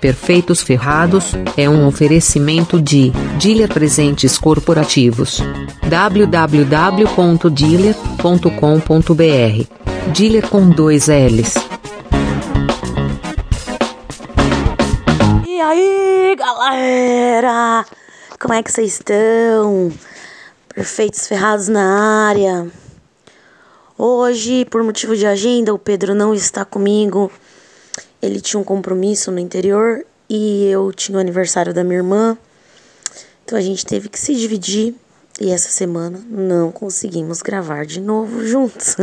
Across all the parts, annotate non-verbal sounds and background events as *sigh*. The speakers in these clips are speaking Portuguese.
Perfeitos Ferrados é um oferecimento de Dealer Presentes Corporativos. www.dealer.com.br Dealer com dois L's. E aí, galera? Como é que vocês estão? Perfeitos ferrados na área. Hoje, por motivo de agenda, o Pedro não está comigo. Ele tinha um compromisso no interior e eu tinha o aniversário da minha irmã. Então a gente teve que se dividir e essa semana não conseguimos gravar de novo *laughs* juntos.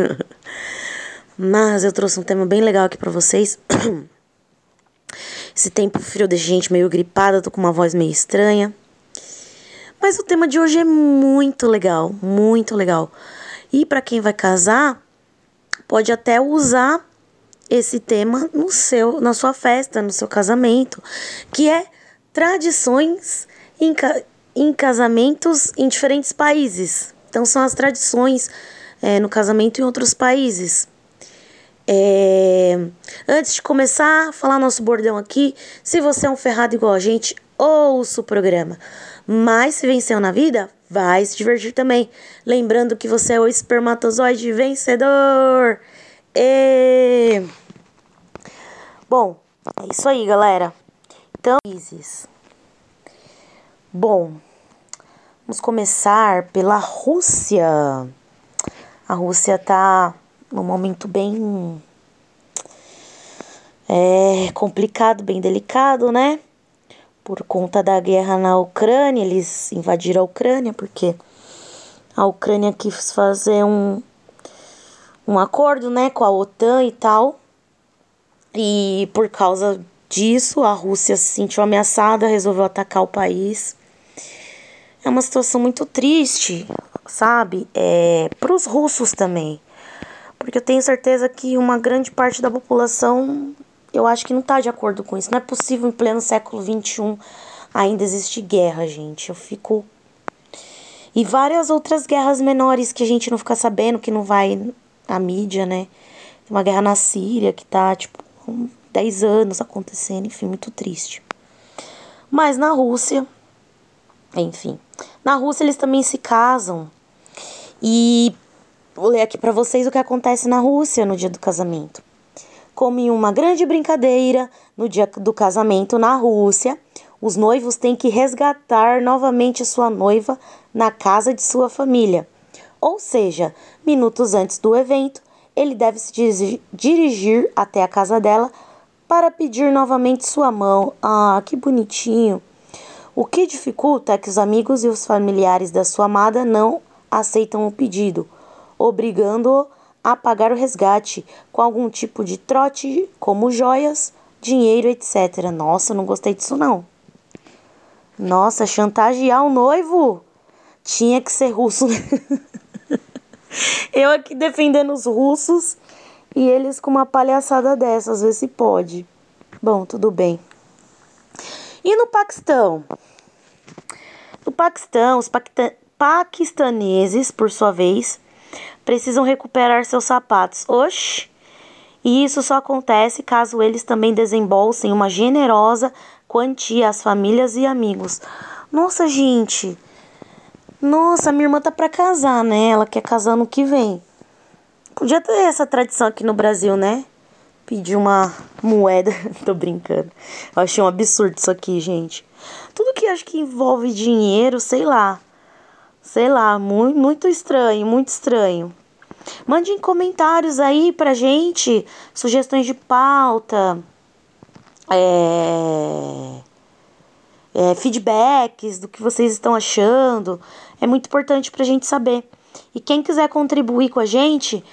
Mas eu trouxe um tema bem legal aqui para vocês. *clears throat* Esse tempo frio deixa a gente meio gripada, tô com uma voz meio estranha. Mas o tema de hoje é muito legal, muito legal. E para quem vai casar, pode até usar esse tema no seu, na sua festa, no seu casamento, que é tradições em, em casamentos em diferentes países. Então são as tradições é, no casamento em outros países. É... Antes de começar a falar nosso bordão aqui, se você é um ferrado igual a gente, ouça o programa. Mas se venceu na vida, vai se divertir também. Lembrando que você é o espermatozoide vencedor. E... Bom, é isso aí, galera. Então, Isis. Bom, vamos começar pela Rússia. A Rússia tá num momento bem é complicado, bem delicado, né? por conta da guerra na Ucrânia, eles invadiram a Ucrânia porque a Ucrânia quis fazer um, um acordo, né, com a OTAN e tal. E por causa disso, a Rússia se sentiu ameaçada, resolveu atacar o país. É uma situação muito triste, sabe? É, para os russos também. Porque eu tenho certeza que uma grande parte da população eu acho que não está de acordo com isso. Não é possível em pleno século XXI ainda existir guerra, gente. Eu fico. E várias outras guerras menores que a gente não fica sabendo, que não vai à mídia, né? Tem uma guerra na Síria que tá, tipo, 10 anos acontecendo, enfim, muito triste. Mas na Rússia, enfim. Na Rússia eles também se casam. E vou ler aqui para vocês o que acontece na Rússia no dia do casamento como em uma grande brincadeira, no dia do casamento na Rússia, os noivos têm que resgatar novamente sua noiva na casa de sua família. Ou seja, minutos antes do evento, ele deve se dirigir até a casa dela para pedir novamente sua mão. Ah, que bonitinho! O que dificulta é que os amigos e os familiares da sua amada não aceitam o pedido, obrigando-o a pagar o resgate com algum tipo de trote, como joias, dinheiro, etc. Nossa, não gostei disso não. Nossa, chantagear o noivo? Tinha que ser russo. *laughs* Eu aqui defendendo os russos e eles com uma palhaçada dessa, às vezes se pode. Bom, tudo bem. E no Paquistão? No Paquistão, os paquistaneses, por sua vez, precisam recuperar seus sapatos. Oxi! E isso só acontece caso eles também desembolsem uma generosa quantia às famílias e amigos. Nossa, gente! Nossa, minha irmã tá pra casar, né? Ela quer casar no que vem. Podia ter essa tradição aqui no Brasil, né? Pedir uma moeda. *laughs* Tô brincando. Eu achei um absurdo isso aqui, gente. Tudo que acho que envolve dinheiro, sei lá. Sei lá, muito, muito estranho, muito estranho. Mande comentários aí pra gente, sugestões de pauta, é, é, feedbacks do que vocês estão achando. É muito importante pra gente saber. E quem quiser contribuir com a gente,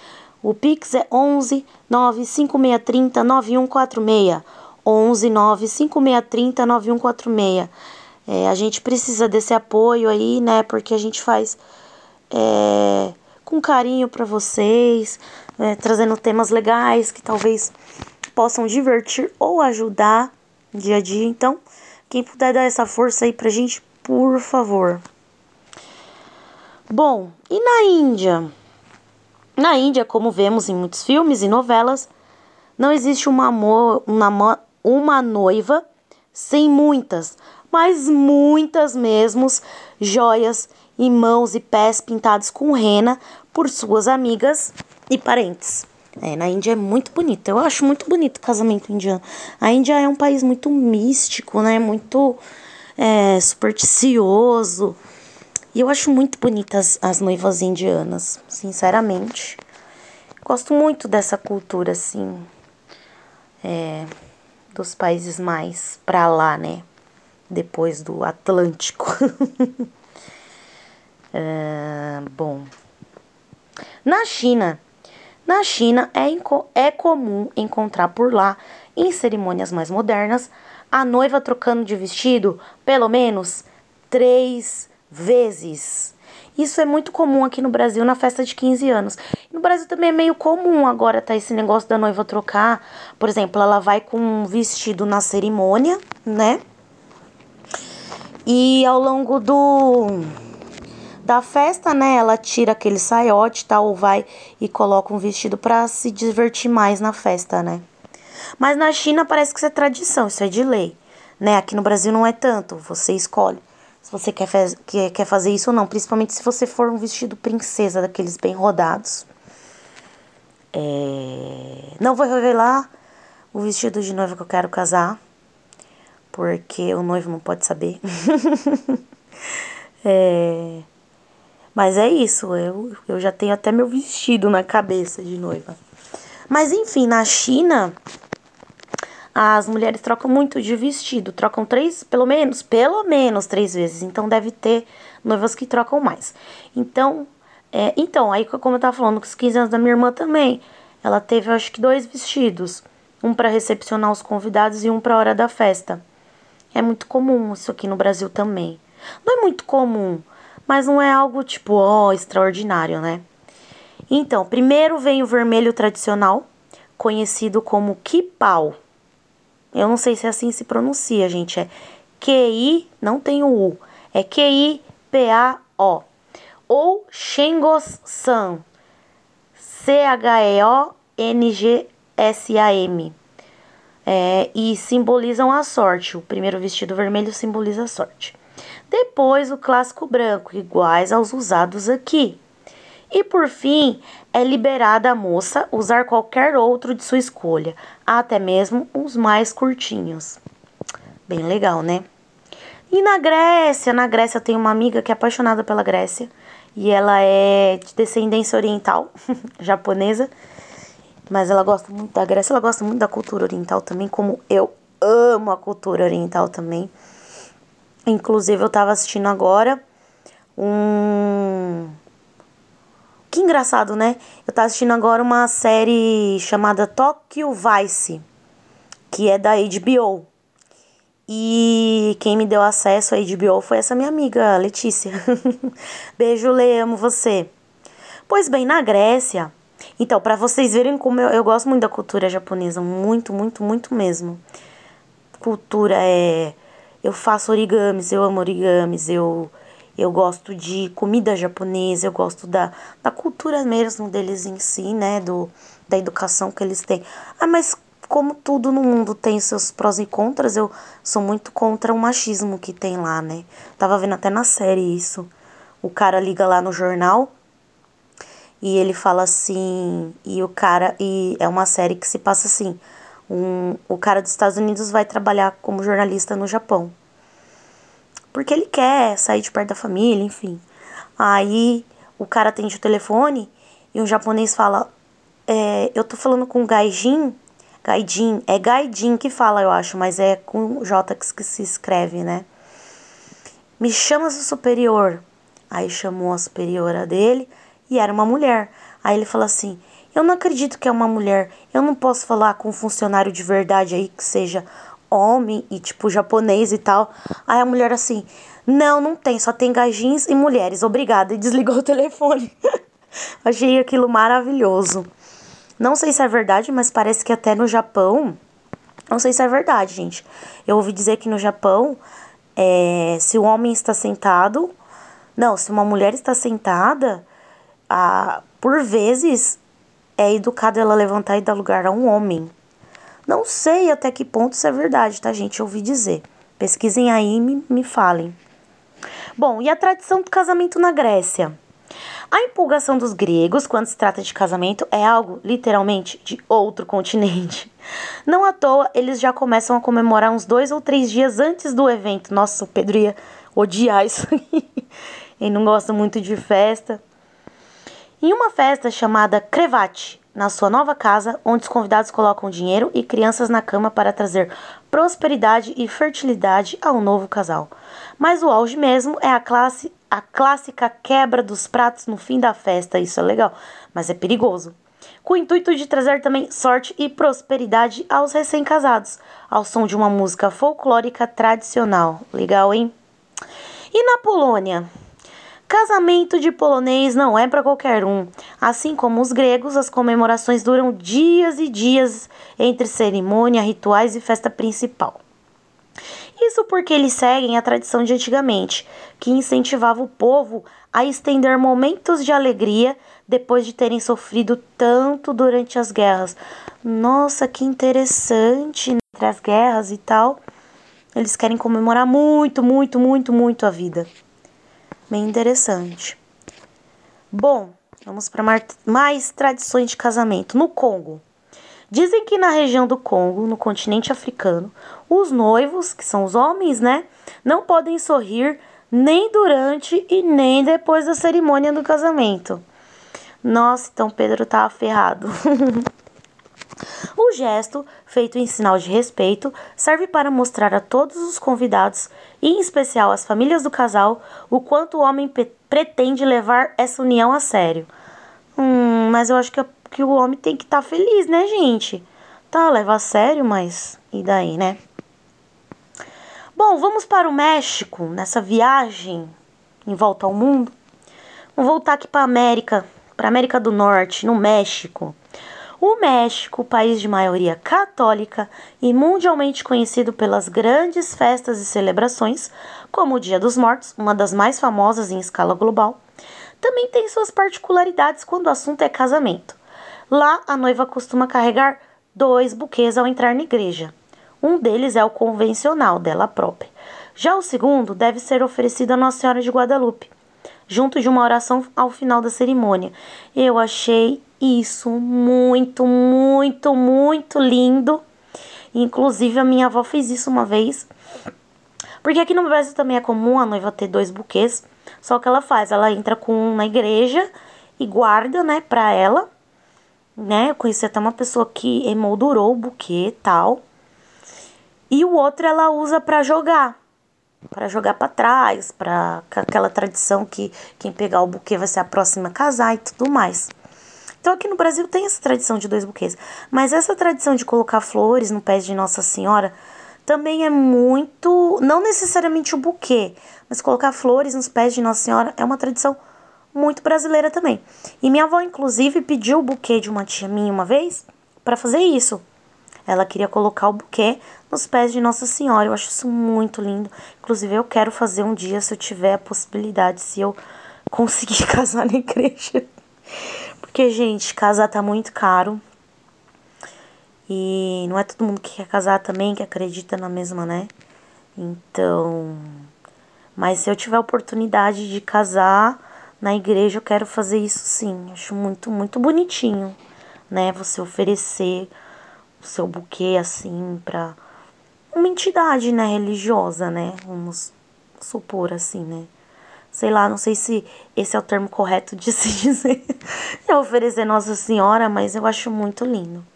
o Pix é 11 95630 9146. 11 95630 9146. É, a gente precisa desse apoio aí, né? Porque a gente faz é, com carinho para vocês, é, trazendo temas legais que talvez possam divertir ou ajudar dia a dia. Então, quem puder dar essa força aí pra gente, por favor. Bom, e na Índia? Na Índia, como vemos em muitos filmes e novelas, não existe um, amor, um, namo, uma noiva sem muitas, mas muitas mesmos joias em mãos e pés pintados com rena por suas amigas e parentes. É, na Índia é muito bonito. Eu acho muito bonito o casamento indiano. A Índia é um país muito místico, né? Muito é, supersticioso. E eu acho muito bonitas as noivas indianas, sinceramente. Gosto muito dessa cultura, assim, é, dos países mais pra lá, né? Depois do Atlântico. *laughs* é, bom. Na China, na China é, é comum encontrar por lá, em cerimônias mais modernas, a noiva trocando de vestido pelo menos três vezes. Isso é muito comum aqui no Brasil na festa de 15 anos. No Brasil também é meio comum agora tá esse negócio da noiva trocar. Por exemplo, ela vai com um vestido na cerimônia, né? E ao longo do da festa, né, ela tira aquele saiote, tal, ou vai e coloca um vestido para se divertir mais na festa, né? Mas na China parece que isso é tradição, isso é de lei, né? Aqui no Brasil não é tanto, você escolhe se você quer, faz, quer, quer fazer isso ou não, principalmente se você for um vestido princesa, daqueles bem rodados. É... Não vou revelar o vestido de noiva que eu quero casar, porque o noivo não pode saber. *laughs* é... Mas é isso, eu, eu já tenho até meu vestido na cabeça de noiva. Mas enfim, na China, as mulheres trocam muito de vestido, trocam três, pelo menos, pelo menos três vezes. Então deve ter noivas que trocam mais. Então, é, então aí como eu tava falando, com os 15 anos da minha irmã também, ela teve acho que dois vestidos, um para recepcionar os convidados e um para hora da festa. É muito comum isso aqui no Brasil também. Não é muito comum, mas não é algo tipo, ó, oh, extraordinário, né? Então, primeiro vem o vermelho tradicional, conhecido como kipau. Eu não sei se assim se pronuncia, gente. É Q-I, não tem o U. É Q-I-P-A-O. Ou Shengos-san. C-H-E-O-N-G-S-A-M. É, e simbolizam a sorte. O primeiro vestido vermelho simboliza a sorte. Depois, o clássico branco, iguais aos usados aqui. E por fim, é liberada a moça usar qualquer outro de sua escolha, até mesmo os mais curtinhos. Bem legal, né? E na Grécia, na Grécia tem uma amiga que é apaixonada pela Grécia e ela é de descendência oriental, *laughs* japonesa, mas ela gosta muito da Grécia, ela gosta muito da cultura oriental também, como eu amo a cultura oriental também. Inclusive eu tava assistindo agora um que engraçado, né? Eu tava assistindo agora uma série chamada Tokyo Vice, que é da HBO. E quem me deu acesso à HBO foi essa minha amiga, Letícia. *laughs* Beijo, Lê, amo você. Pois bem, na Grécia. Então, para vocês verem como eu, eu gosto muito da cultura japonesa, muito, muito, muito mesmo. Cultura é. Eu faço origamis, eu amo origamis, eu eu gosto de comida japonesa, eu gosto da, da cultura mesmo deles em si, né? Do, da educação que eles têm. Ah, mas como tudo no mundo tem seus prós e contras, eu sou muito contra o machismo que tem lá, né? Tava vendo até na série isso. O cara liga lá no jornal e ele fala assim, e o cara, e é uma série que se passa assim, um, o cara dos Estados Unidos vai trabalhar como jornalista no Japão porque ele quer sair de perto da família, enfim. Aí o cara atende o telefone e um japonês fala: é, Eu tô falando com o Gaijin. Gaijin, é Gaijin que fala, eu acho, mas é com J que se escreve, né? Me chama seu superior. Aí chamou a superiora dele e era uma mulher. Aí ele falou assim: Eu não acredito que é uma mulher. Eu não posso falar com um funcionário de verdade aí que seja homem e tipo japonês e tal. Aí a mulher assim: "Não, não tem, só tem gajins e mulheres. Obrigada." E desligou o *laughs* telefone. Achei aquilo maravilhoso. Não sei se é verdade, mas parece que até no Japão, não sei se é verdade, gente. Eu ouvi dizer que no Japão, é, se o homem está sentado, não, se uma mulher está sentada, a, por vezes é educado ela levantar e dar lugar a um homem. Não sei até que ponto isso é verdade, tá, gente? Eu ouvi dizer. Pesquisem aí e me, me falem. Bom, e a tradição do casamento na Grécia? A empolgação dos gregos quando se trata de casamento é algo, literalmente, de outro continente. Não à toa, eles já começam a comemorar uns dois ou três dias antes do evento. Nossa, o Pedro ia odiar isso aí. Ele não gosta muito de festa. Em uma festa chamada Crevate, na sua nova casa, onde os convidados colocam dinheiro e crianças na cama para trazer prosperidade e fertilidade ao novo casal. Mas o auge mesmo é a classe a clássica quebra dos pratos no fim da festa, isso é legal, mas é perigoso. Com o intuito de trazer também sorte e prosperidade aos recém-casados, ao som de uma música folclórica tradicional. Legal, hein? E na Polônia? Casamento de polonês não é para qualquer um. Assim como os gregos, as comemorações duram dias e dias entre cerimônia, rituais e festa principal. Isso porque eles seguem a tradição de antigamente, que incentivava o povo a estender momentos de alegria depois de terem sofrido tanto durante as guerras. Nossa, que interessante! Entre as guerras e tal, eles querem comemorar muito, muito, muito, muito a vida. Bem interessante. Bom, vamos para mais tradições de casamento. No Congo. Dizem que na região do Congo, no continente africano, os noivos, que são os homens, né, não podem sorrir nem durante e nem depois da cerimônia do casamento. Nossa, então Pedro tá ferrado. *laughs* O gesto, feito em sinal de respeito, serve para mostrar a todos os convidados, e em especial às famílias do casal, o quanto o homem pretende levar essa união a sério. Hum, mas eu acho que, que o homem tem que estar tá feliz, né, gente? Tá, leva a sério, mas e daí, né? Bom, vamos para o México nessa viagem em volta ao mundo. Vamos voltar aqui para América, para América do Norte, no México. O México, país de maioria católica e mundialmente conhecido pelas grandes festas e celebrações, como o Dia dos Mortos, uma das mais famosas em escala global, também tem suas particularidades quando o assunto é casamento. Lá, a noiva costuma carregar dois buquês ao entrar na igreja. Um deles é o convencional dela própria. Já o segundo deve ser oferecido a Nossa Senhora de Guadalupe, junto de uma oração ao final da cerimônia. Eu achei isso muito, muito, muito lindo. Inclusive, a minha avó fez isso uma vez. Porque aqui no Brasil também é comum a noiva ter dois buquês. Só que ela faz, ela entra com um na igreja e guarda, né, pra ela. Né? Eu conheci até uma pessoa que emoldurou o buquê e tal. E o outro ela usa para jogar. para jogar para trás, para aquela tradição que quem pegar o buquê vai ser a próxima a casar e tudo mais. Então aqui no Brasil tem essa tradição de dois buquês, mas essa tradição de colocar flores no pé de Nossa Senhora também é muito, não necessariamente o buquê, mas colocar flores nos pés de Nossa Senhora é uma tradição muito brasileira também. E minha avó inclusive pediu o buquê de uma tia minha uma vez para fazer isso. Ela queria colocar o buquê nos pés de Nossa Senhora. Eu acho isso muito lindo. Inclusive, eu quero fazer um dia, se eu tiver a possibilidade, se eu conseguir *laughs* casar na igreja. Porque, gente, casar tá muito caro. E não é todo mundo que quer casar também, que acredita na mesma, né? Então. Mas se eu tiver oportunidade de casar na igreja, eu quero fazer isso sim. Acho muito, muito bonitinho, né? Você oferecer o seu buquê assim pra uma entidade, né, religiosa, né? Vamos supor assim, né? Sei lá, não sei se esse é o termo correto de se *laughs* dizer, é oferecer Nossa Senhora, mas eu acho muito lindo.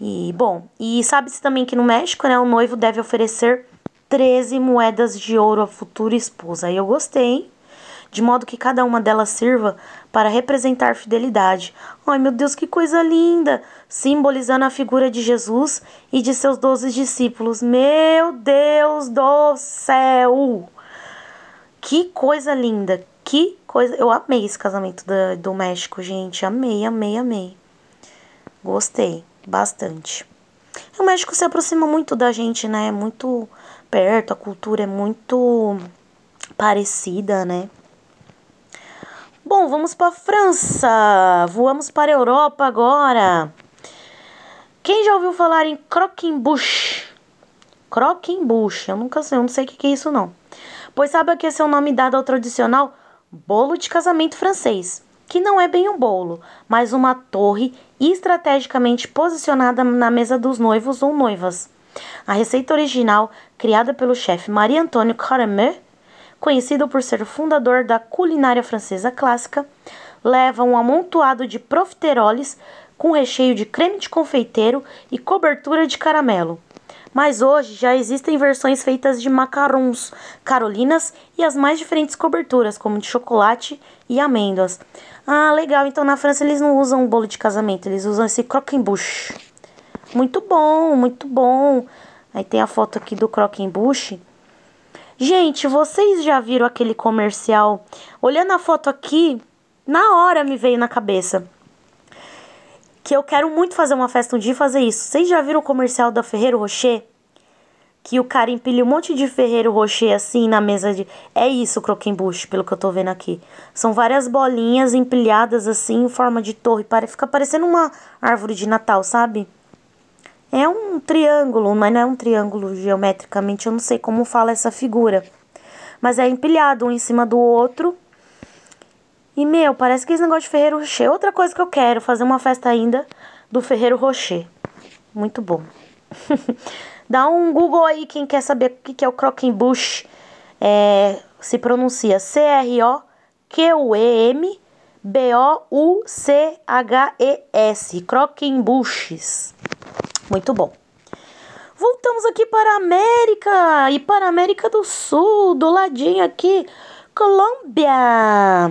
E, bom, e sabe-se também que no México, né, o noivo deve oferecer 13 moedas de ouro à futura esposa. E eu gostei, de modo que cada uma delas sirva para representar fidelidade. Ai, meu Deus, que coisa linda! Simbolizando a figura de Jesus e de seus doze discípulos. Meu Deus do céu! Que coisa linda, que coisa. Eu amei esse casamento do, do México, gente. Amei, amei, amei. Gostei bastante. O México se aproxima muito da gente, né? É muito perto, a cultura é muito parecida, né? Bom, vamos para a França. Voamos para a Europa agora. Quem já ouviu falar em croquembush? Croquembush, eu nunca sei, eu não sei o que é isso não. Pois sabe que esse é o nome dado ao tradicional bolo de casamento francês, que não é bem um bolo, mas uma torre estrategicamente posicionada na mesa dos noivos ou noivas. A receita original, criada pelo chefe Marie-Antoine Caramel, conhecido por ser o fundador da culinária francesa clássica, leva um amontoado de profiteroles com recheio de creme de confeiteiro e cobertura de caramelo. Mas hoje já existem versões feitas de macarons, carolinas e as mais diferentes coberturas, como de chocolate e amêndoas. Ah, legal. Então na França eles não usam bolo de casamento, eles usam esse croquembouche. Muito bom, muito bom. Aí tem a foto aqui do croquembouche. Gente, vocês já viram aquele comercial? Olhando a foto aqui, na hora me veio na cabeça que eu quero muito fazer uma festa um dia e fazer isso. Vocês já viram o comercial da Ferreiro Rocher? Que o cara empilha um monte de Ferreiro Rocher assim na mesa de. É isso, croquembuche, pelo que eu tô vendo aqui. São várias bolinhas empilhadas assim em forma de torre. Fica parecendo uma árvore de Natal, sabe? É um triângulo, mas não é um triângulo geometricamente. Eu não sei como fala essa figura. Mas é empilhado um em cima do outro e, meu, parece que esse negócio de Ferreiro Rocher. Outra coisa que eu quero, fazer uma festa ainda do Ferreiro Rocher. Muito bom. *laughs* Dá um Google aí quem quer saber o que é o Croquembush. É, se pronuncia C-R-O-Q-U-E-M B-O-U-C-H-E-S. Croquembushes. Muito bom. Voltamos aqui para a América e para a América do Sul, do ladinho aqui, Colômbia.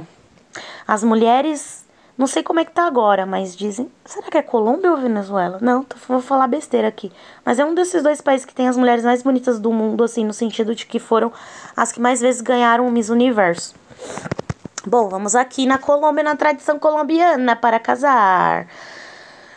As mulheres, não sei como é que tá agora, mas dizem, será que é Colômbia ou Venezuela? Não, vou falar besteira aqui. Mas é um desses dois países que tem as mulheres mais bonitas do mundo, assim, no sentido de que foram as que mais vezes ganharam o Miss Universo. Bom, vamos aqui na Colômbia, na tradição colombiana para casar.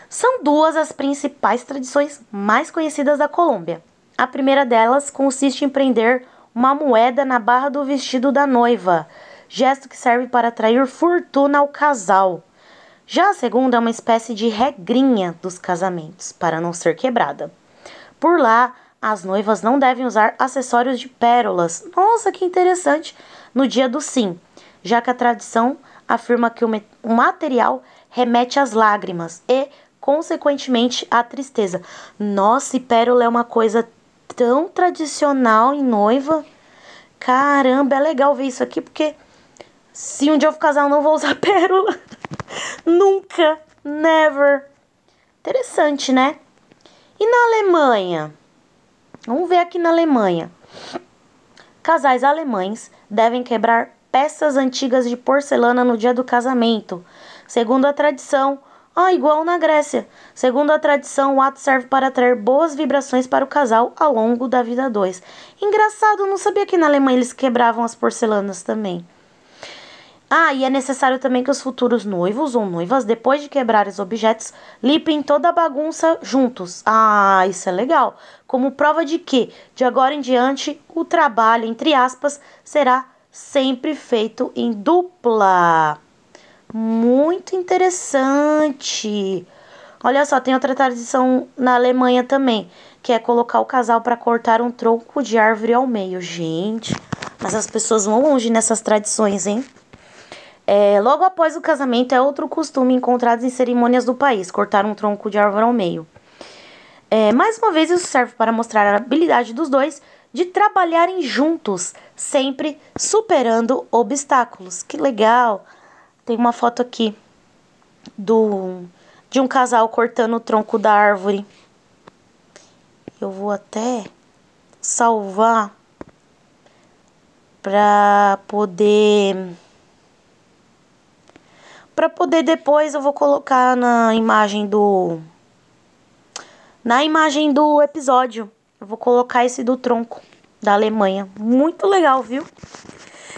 São duas as principais tradições mais conhecidas da Colômbia. A primeira delas consiste em prender uma moeda na barra do vestido da noiva, gesto que serve para atrair fortuna ao casal. Já a segunda é uma espécie de regrinha dos casamentos, para não ser quebrada. Por lá, as noivas não devem usar acessórios de pérolas. Nossa, que interessante! No dia do sim, já que a tradição afirma que o material remete às lágrimas e, consequentemente, à tristeza. Nossa, e pérola é uma coisa tão tradicional em noiva. Caramba, é legal ver isso aqui porque se um dia eu for casar, eu não vou usar *laughs* pérola. Nunca. Never. Interessante, né? E na Alemanha? Vamos ver aqui na Alemanha. Casais alemães devem quebrar peças antigas de porcelana no dia do casamento. Segundo a tradição, ah, igual na Grécia. Segundo a tradição, o ato serve para atrair boas vibrações para o casal ao longo da vida dois. Engraçado, não sabia que na Alemanha eles quebravam as porcelanas também. Ah, e é necessário também que os futuros noivos ou noivas, depois de quebrar os objetos, limpem toda a bagunça juntos. Ah, isso é legal. Como prova de que, de agora em diante, o trabalho, entre aspas, será sempre feito em dupla. Muito interessante. Olha só, tem outra tradição na Alemanha também, que é colocar o casal para cortar um tronco de árvore ao meio. Gente, mas as pessoas vão longe nessas tradições, hein? É, logo após o casamento, é outro costume encontrado em cerimônias do país, cortar um tronco de árvore ao meio. É, mais uma vez, isso serve para mostrar a habilidade dos dois de trabalharem juntos, sempre superando obstáculos. Que legal! Tem uma foto aqui do de um casal cortando o tronco da árvore. Eu vou até salvar para poder para poder depois eu vou colocar na imagem do na imagem do episódio. Eu vou colocar esse do tronco da Alemanha. Muito legal, viu?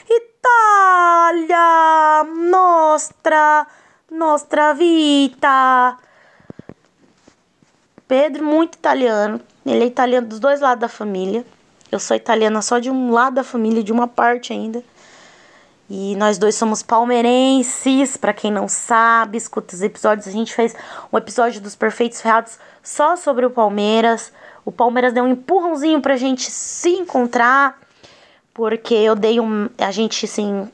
Itália, nostra, nostra vita. Pedro, muito italiano. Ele é italiano dos dois lados da família. Eu sou italiana só de um lado da família, de uma parte ainda. E nós dois somos palmeirenses, para quem não sabe, escuta os episódios. A gente fez um episódio dos Perfeitos Ferrados só sobre o Palmeiras. O Palmeiras deu um empurrãozinho pra gente se encontrar, porque eu dei um. A gente, assim.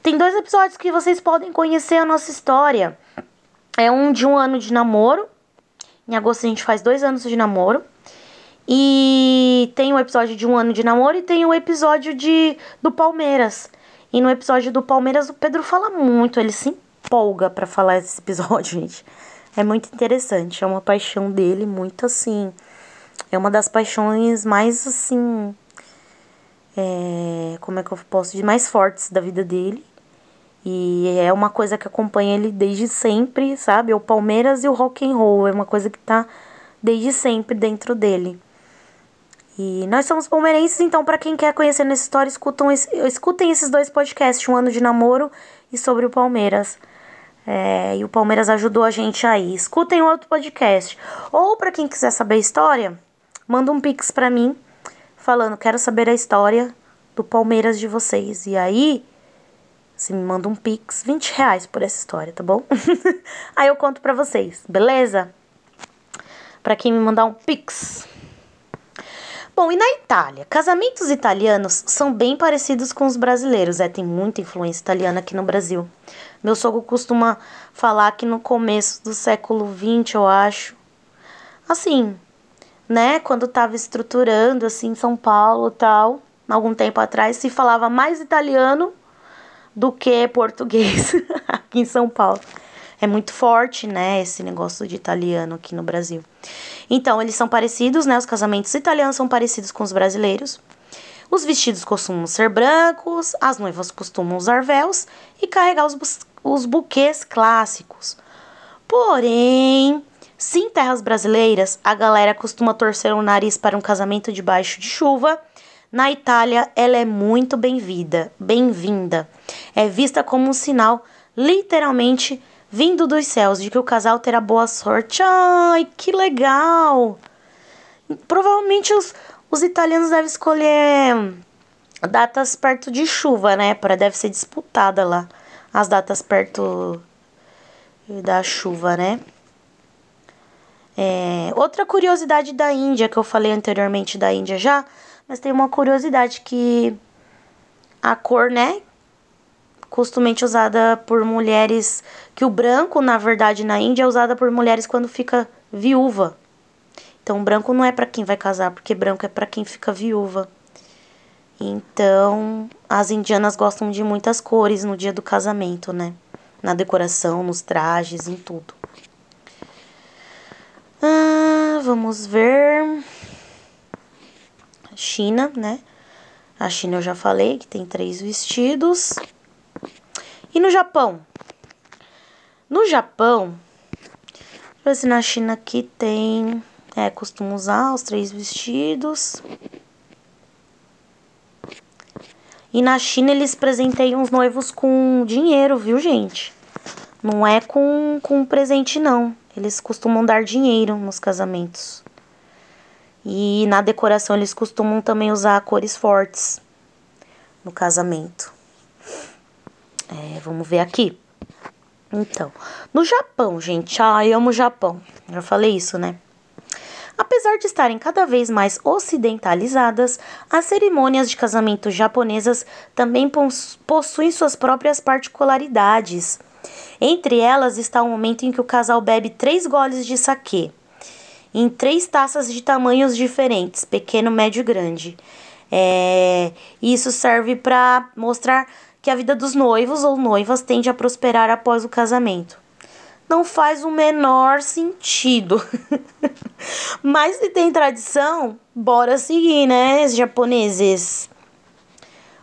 Tem dois episódios que vocês podem conhecer a nossa história. É um de um ano de namoro. Em agosto a gente faz dois anos de namoro. E tem o episódio de um ano de namoro e tem o episódio de do Palmeiras. E no episódio do Palmeiras o Pedro fala muito, ele se empolga para falar esse episódio, *laughs* gente. É muito interessante, é uma paixão dele muito assim. É uma das paixões mais assim. É, como é que eu posso dizer? Mais fortes da vida dele. E é uma coisa que acompanha ele desde sempre, sabe? O Palmeiras e o rock and roll. É uma coisa que tá desde sempre dentro dele. E nós somos palmeirenses, então, para quem quer conhecer nessa história, escutam, escutem esses dois podcasts, Um Ano de Namoro e sobre o Palmeiras. É, e o Palmeiras ajudou a gente aí. Escutem outro podcast. Ou para quem quiser saber a história, manda um pix para mim, falando, quero saber a história do Palmeiras de vocês. E aí, você me manda um pix, 20 reais por essa história, tá bom? *laughs* aí eu conto pra vocês, beleza? Pra quem me mandar um pix. Bom, e na Itália? Casamentos italianos são bem parecidos com os brasileiros. É, tem muita influência italiana aqui no Brasil. Meu sogro costuma falar que no começo do século XX, eu acho. Assim, né? Quando estava estruturando, assim, São Paulo tal, algum tempo atrás, se falava mais italiano do que português *laughs* aqui em São Paulo. É muito forte, né, esse negócio de italiano aqui no Brasil. Então, eles são parecidos, né? Os casamentos italianos são parecidos com os brasileiros. Os vestidos costumam ser brancos, as noivas costumam usar véus e carregar os, os buquês clássicos. Porém, se em terras brasileiras a galera costuma torcer o nariz para um casamento debaixo de chuva, na Itália ela é muito bem-vinda, bem-vinda. É vista como um sinal literalmente vindo dos céus de que o casal terá boa sorte. Ai, que legal! Provavelmente os, os italianos devem escolher datas perto de chuva, né? Para deve ser disputada lá as datas perto da chuva, né? É, outra curiosidade da Índia que eu falei anteriormente da Índia já, mas tem uma curiosidade que a cor, né, costumemente usada por mulheres, que o branco, na verdade, na Índia é usada por mulheres quando fica viúva. Então, branco não é para quem vai casar, porque branco é para quem fica viúva. Então, as indianas gostam de muitas cores no dia do casamento, né? Na decoração, nos trajes, em tudo. Ah, vamos ver. China, né? A China eu já falei que tem três vestidos. E no Japão? No Japão, ver se na China aqui tem. É, costuma usar os três vestidos. E na China eles presenteiam os noivos com dinheiro, viu, gente? Não é com, com presente, não. Eles costumam dar dinheiro nos casamentos. E na decoração eles costumam também usar cores fortes no casamento. É, vamos ver aqui. Então, no Japão, gente, ai, amo o Japão. Já falei isso, né? Apesar de estarem cada vez mais ocidentalizadas, as cerimônias de casamento japonesas também possuem suas próprias particularidades. Entre elas está o momento em que o casal bebe três goles de saquê, em três taças de tamanhos diferentes, pequeno, médio e grande. É, isso serve para mostrar que a vida dos noivos ou noivas tende a prosperar após o casamento. Não faz o menor sentido. *laughs* Mas se tem tradição, bora seguir, né, japoneses?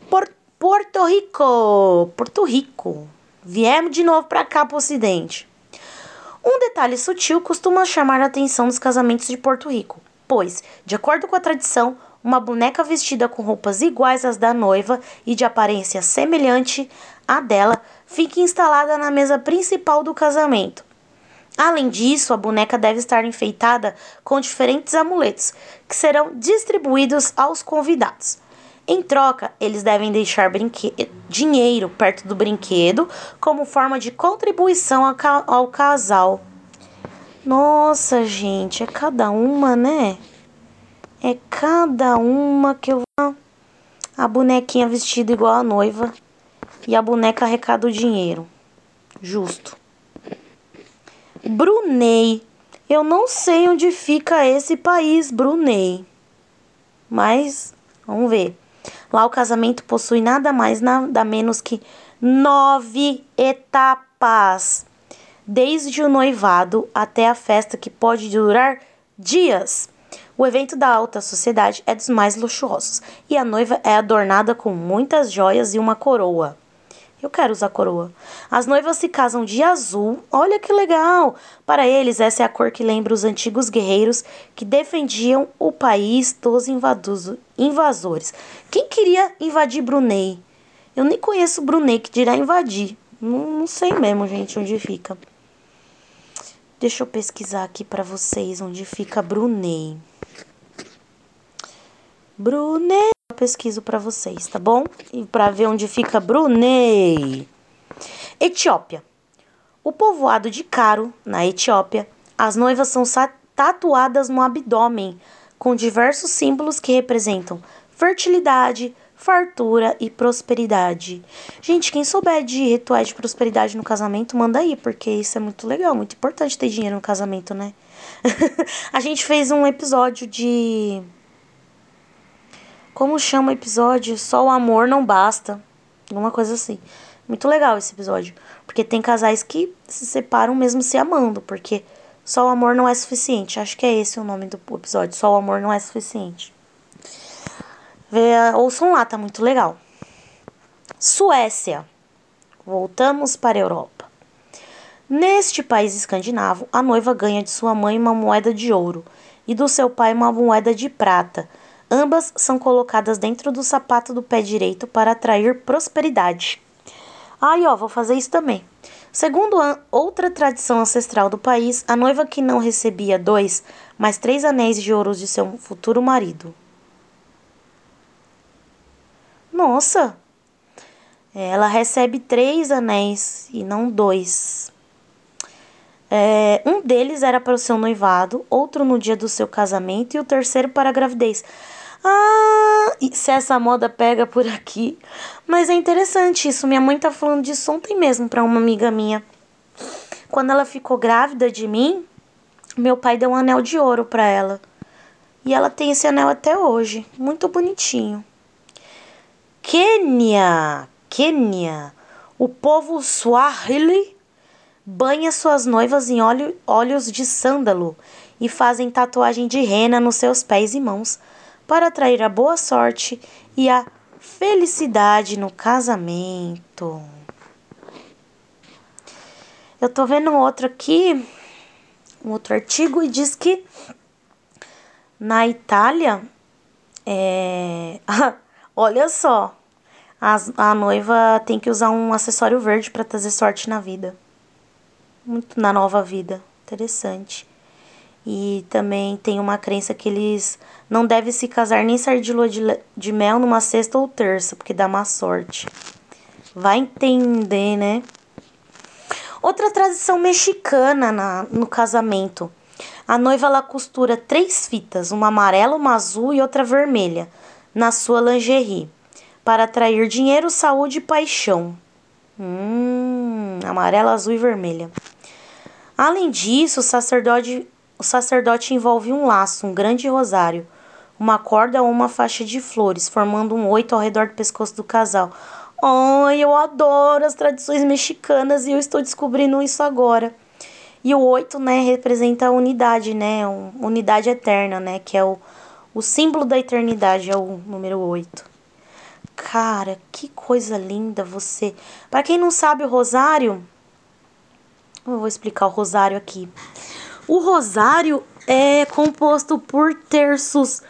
Por Porto Rico, Porto Rico. Viemos de novo para cá pro ocidente. Um detalhe sutil costuma chamar a atenção nos casamentos de Porto Rico, pois, de acordo com a tradição, uma boneca vestida com roupas iguais às da noiva e de aparência semelhante à dela fica instalada na mesa principal do casamento. Além disso, a boneca deve estar enfeitada com diferentes amuletos, que serão distribuídos aos convidados. Em troca, eles devem deixar dinheiro perto do brinquedo como forma de contribuição ao, ao casal. Nossa, gente, é cada uma, né? É cada uma que eu vou. A bonequinha vestida igual a noiva e a boneca arrecada o dinheiro. Justo. Brunei. Eu não sei onde fica esse país, Brunei. Mas vamos ver. Lá o casamento possui nada mais, nada menos que nove etapas. Desde o noivado até a festa que pode durar dias. O evento da alta sociedade é dos mais luxuosos e a noiva é adornada com muitas joias e uma coroa. Eu quero usar coroa. As noivas se casam de azul. Olha que legal! Para eles, essa é a cor que lembra os antigos guerreiros que defendiam o país dos invasores. Quem queria invadir Brunei? Eu nem conheço Brunei, que dirá invadir. Não, não sei mesmo, gente, onde fica. Deixa eu pesquisar aqui para vocês onde fica Brunei. Brunei. Eu pesquiso para vocês, tá bom? E para ver onde fica Brunei. Etiópia. O povoado de Caro, na Etiópia, as noivas são tatuadas no abdômen com diversos símbolos que representam fertilidade, fartura e prosperidade. Gente, quem souber de rituais de prosperidade no casamento, manda aí, porque isso é muito legal, muito importante ter dinheiro no casamento, né? *laughs* a gente fez um episódio de como chama o episódio? Só o amor não basta. Alguma coisa assim. Muito legal esse episódio. Porque tem casais que se separam mesmo se amando. Porque só o amor não é suficiente. Acho que é esse o nome do episódio. Só o amor não é suficiente. Vê, ouçam lá, tá muito legal. Suécia. Voltamos para a Europa. Neste país escandinavo, a noiva ganha de sua mãe uma moeda de ouro e do seu pai uma moeda de prata Ambas são colocadas dentro do sapato do pé direito para atrair prosperidade. Aí, ó, vou fazer isso também. Segundo outra tradição ancestral do país, a noiva que não recebia dois, mas três anéis de ouro de seu futuro marido. Nossa! Ela recebe três anéis e não dois. É, um deles era para o seu noivado, outro no dia do seu casamento e o terceiro para a gravidez. Ah, se essa moda pega por aqui. Mas é interessante isso. Minha mãe tá falando disso ontem mesmo para uma amiga minha. Quando ela ficou grávida de mim, meu pai deu um anel de ouro para ela. E ela tem esse anel até hoje. Muito bonitinho. Quênia. Quênia. O povo Swahili banha suas noivas em óleo, óleos de sândalo e fazem tatuagem de rena nos seus pés e mãos para atrair a boa sorte e a felicidade no casamento. Eu tô vendo outro aqui, um outro artigo, e diz que na Itália, é... *laughs* olha só, a, a noiva tem que usar um acessório verde para trazer sorte na vida. Muito na nova vida. Interessante. E também tem uma crença que eles não devem se casar nem sair de lua de, de mel numa sexta ou terça, porque dá má sorte. Vai entender, né? Outra tradição mexicana na, no casamento. A noiva ela costura três fitas, uma amarela, uma azul e outra vermelha, na sua lingerie, para atrair dinheiro, saúde e paixão. Hum, amarela, azul e vermelha. Além disso, o sacerdote o sacerdote envolve um laço, um grande rosário, uma corda ou uma faixa de flores, formando um oito ao redor do pescoço do casal. Ai, eu adoro as tradições mexicanas e eu estou descobrindo isso agora. E o oito, né, representa a unidade, né, unidade eterna, né, que é o, o símbolo da eternidade, é o número oito. Cara, que coisa linda você. Para quem não sabe o rosário, eu vou explicar o rosário aqui. O rosário é composto por terços.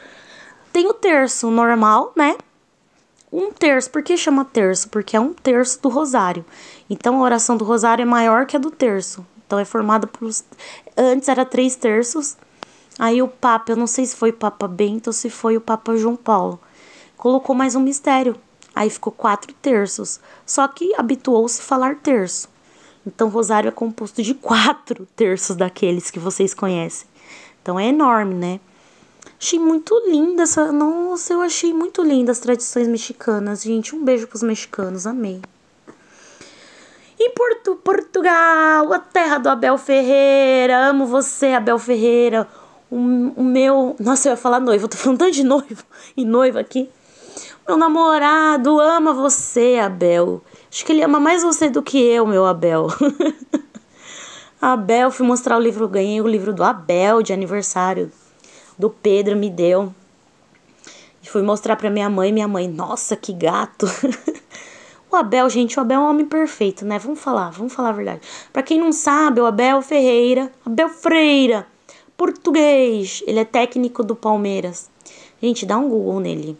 Tem o terço normal, né? Um terço. Por que chama terço? Porque é um terço do rosário. Então a oração do rosário é maior que a do terço. Então é formada por. Antes era três terços. Aí o Papa, eu não sei se foi o Papa Bento ou se foi o Papa João Paulo. colocou mais um mistério. Aí ficou quatro terços. Só que habituou-se falar terço. Então, rosário é composto de quatro terços daqueles que vocês conhecem. Então, é enorme, né? Achei muito linda essa. Nossa, eu achei muito linda as tradições mexicanas, gente. Um beijo pros mexicanos, amei. Em Porto, Portugal, a terra do Abel Ferreira. Amo você, Abel Ferreira. O, o meu. Nossa, eu ia falar noivo, eu tô falando tanto de noivo *laughs* e noiva aqui. Meu namorado ama você, Abel. Acho que ele ama mais você do que eu, meu Abel. *laughs* Abel, fui mostrar o livro, ganhei o livro do Abel de aniversário. Do Pedro me deu. E fui mostrar pra minha mãe, minha mãe, nossa, que gato. *laughs* o Abel, gente, o Abel é um homem perfeito, né? Vamos falar, vamos falar a verdade. Para quem não sabe, o Abel Ferreira, Abel Freira, português, ele é técnico do Palmeiras. Gente, dá um Google nele.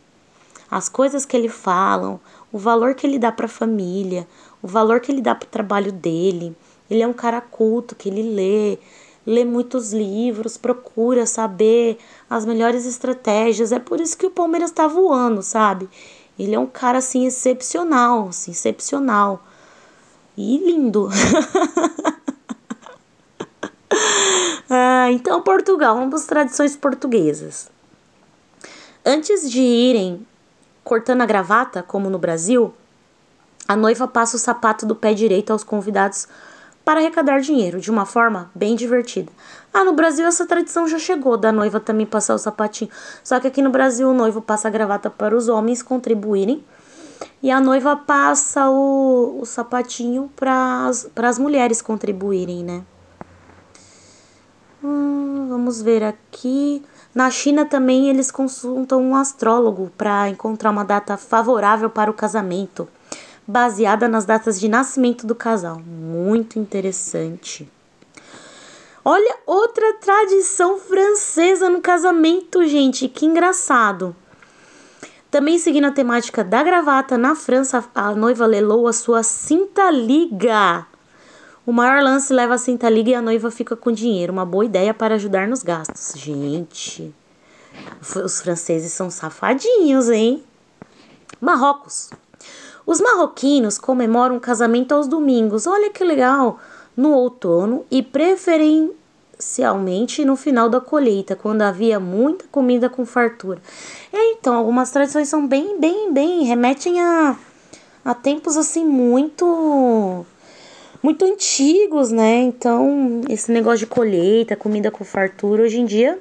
As coisas que ele fala, o valor que ele dá para a família, o valor que ele dá para o trabalho dele. Ele é um cara culto, que ele lê, lê muitos livros, procura saber as melhores estratégias. É por isso que o Palmeiras está voando, sabe? Ele é um cara assim excepcional, assim, excepcional. E lindo. *laughs* ah, então, Portugal, vamos para tradições portuguesas. Antes de irem cortando a gravata, como no Brasil, a noiva passa o sapato do pé direito aos convidados para arrecadar dinheiro de uma forma bem divertida. Ah, no Brasil essa tradição já chegou da noiva também passar o sapatinho. Só que aqui no Brasil o noivo passa a gravata para os homens contribuírem e a noiva passa o, o sapatinho para as mulheres contribuírem, né? Hum, vamos ver aqui. Na China também eles consultam um astrólogo para encontrar uma data favorável para o casamento, baseada nas datas de nascimento do casal. Muito interessante. Olha outra tradição francesa no casamento, gente, que engraçado. Também seguindo a temática da gravata, na França a noiva lelou a sua cinta liga. O maior lance leva a cinta liga e a noiva fica com dinheiro. Uma boa ideia para ajudar nos gastos. Gente, os franceses são safadinhos, hein? Marrocos. Os marroquinos comemoram o casamento aos domingos. Olha que legal! No outono e preferencialmente no final da colheita, quando havia muita comida com fartura. É, então, algumas tradições são bem, bem, bem, remetem a, a tempos assim muito muito antigos, né? Então, esse negócio de colheita, comida com fartura, hoje em dia,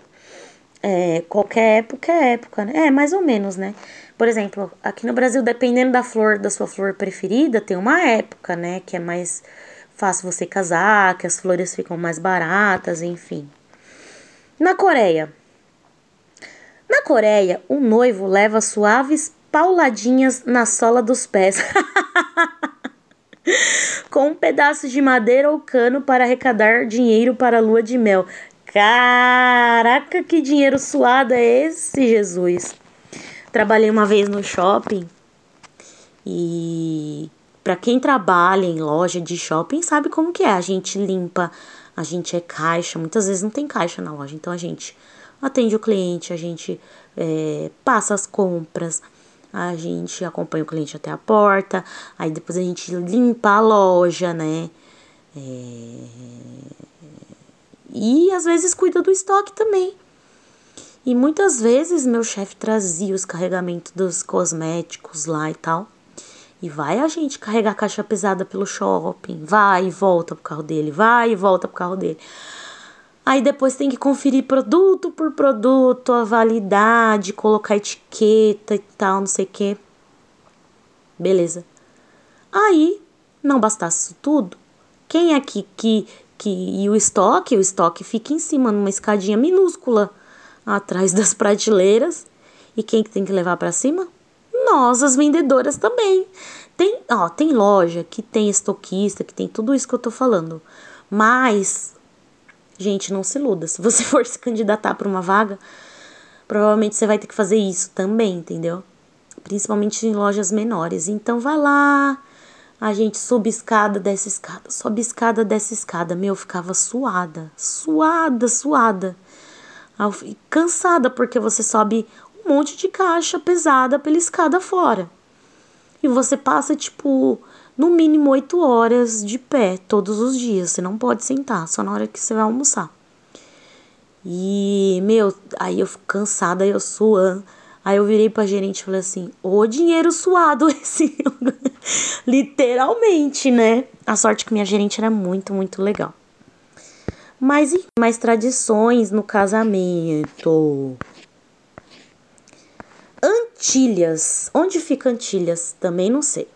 é, qualquer época é época, né? É, mais ou menos, né? Por exemplo, aqui no Brasil, dependendo da flor, da sua flor preferida, tem uma época, né? Que é mais fácil você casar, que as flores ficam mais baratas, enfim. Na Coreia. Na Coreia, o noivo leva suaves pauladinhas na sola dos pés. *laughs* com um pedaço de madeira ou cano para arrecadar dinheiro para a lua de mel. Caraca, que dinheiro suado é esse, Jesus? Trabalhei uma vez no shopping e para quem trabalha em loja de shopping sabe como que é. A gente limpa, a gente é caixa, muitas vezes não tem caixa na loja, então a gente atende o cliente, a gente é, passa as compras, a gente acompanha o cliente até a porta, aí depois a gente limpa a loja, né? É... E às vezes cuida do estoque também. E muitas vezes meu chefe trazia os carregamentos dos cosméticos lá e tal. E vai a gente carregar caixa pesada pelo shopping, vai e volta pro carro dele, vai e volta pro carro dele. Aí depois tem que conferir produto por produto, a validade, colocar etiqueta e tal, não sei o que. Beleza. Aí, não bastasse isso tudo, quem é que, que, que. E o estoque, o estoque fica em cima, numa escadinha minúscula, atrás *laughs* das prateleiras. E quem que tem que levar para cima? Nós, as vendedoras também. Tem, ó, tem loja que tem estoquista, que tem tudo isso que eu tô falando. Mas Gente, não se iluda. Se você *laughs* for se candidatar para uma vaga, provavelmente você vai ter que fazer isso também, entendeu? Principalmente em lojas menores. Então vai lá, a gente sobe escada, desce escada, sobe escada, desce escada. Meu, eu ficava suada, suada, suada. Cansada, porque você sobe um monte de caixa pesada pela escada fora. E você passa, tipo, no mínimo oito horas de pé todos os dias. Você não pode sentar, só na hora que você vai almoçar. E, meu, aí eu fico cansada, aí eu suando. Aí eu virei pra gerente e falei assim: ô dinheiro suado *laughs* esse. *laughs* Literalmente, né? A sorte que minha gerente era muito, muito legal. Mas e mais tradições no casamento? Antilhas. Onde fica Antilhas? Também não sei.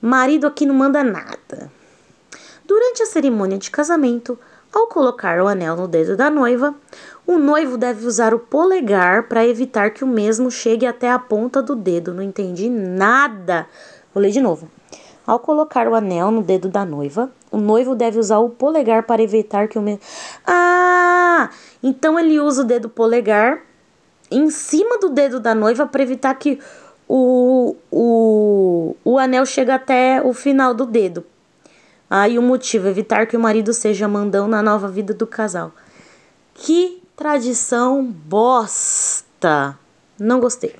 Marido aqui não manda nada. Durante a cerimônia de casamento, ao colocar o anel no dedo da noiva, o noivo deve usar o polegar para evitar que o mesmo chegue até a ponta do dedo. Não entendi nada. Vou ler de novo. Ao colocar o anel no dedo da noiva, o noivo deve usar o polegar para evitar que o mesmo. Ah! Então ele usa o dedo polegar em cima do dedo da noiva para evitar que o, o, o anel chegue até o final do dedo. Aí o motivo, evitar que o marido seja mandão na nova vida do casal. Que tradição bosta! Não gostei.